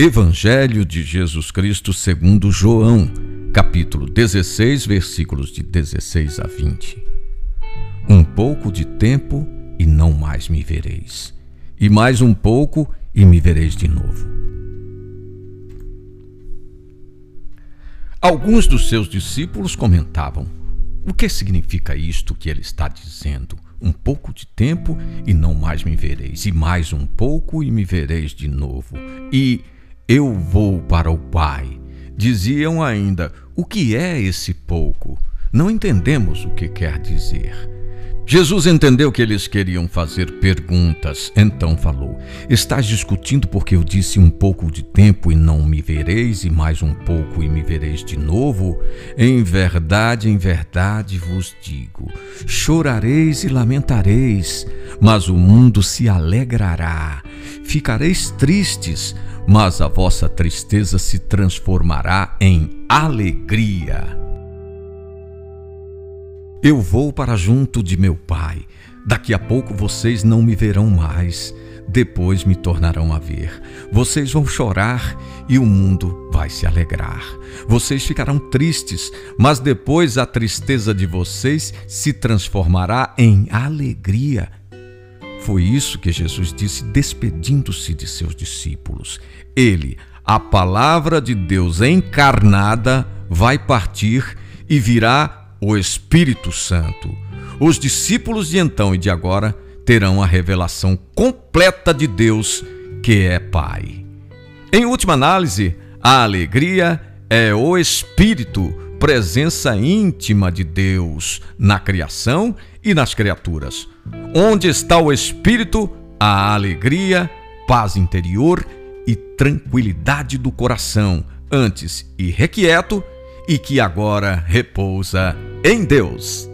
Evangelho de Jesus Cristo segundo João, capítulo 16, versículos de 16 a 20. Um pouco de tempo e não mais me vereis, e mais um pouco e me vereis de novo. Alguns dos seus discípulos comentavam: O que significa isto que ele está dizendo? Um pouco de tempo e não mais me vereis, e mais um pouco e me vereis de novo. E eu vou para o Pai. Diziam ainda: O que é esse pouco? Não entendemos o que quer dizer. Jesus entendeu que eles queriam fazer perguntas, então falou: Estás discutindo porque eu disse um pouco de tempo e não me vereis, e mais um pouco e me vereis de novo? Em verdade, em verdade vos digo: chorareis e lamentareis, mas o mundo se alegrará. Ficareis tristes, mas a vossa tristeza se transformará em alegria. Eu vou para junto de meu Pai. Daqui a pouco vocês não me verão mais. Depois me tornarão a ver. Vocês vão chorar e o mundo vai se alegrar. Vocês ficarão tristes, mas depois a tristeza de vocês se transformará em alegria. Foi isso que Jesus disse despedindo-se de seus discípulos. Ele, a palavra de Deus encarnada, vai partir e virá o Espírito Santo. Os discípulos de então e de agora terão a revelação completa de Deus, que é Pai. Em última análise, a alegria é o Espírito, presença íntima de Deus na criação e nas criaturas. Onde está o Espírito, a alegria, paz interior e tranquilidade do coração, antes irrequieto e que agora repousa em Deus.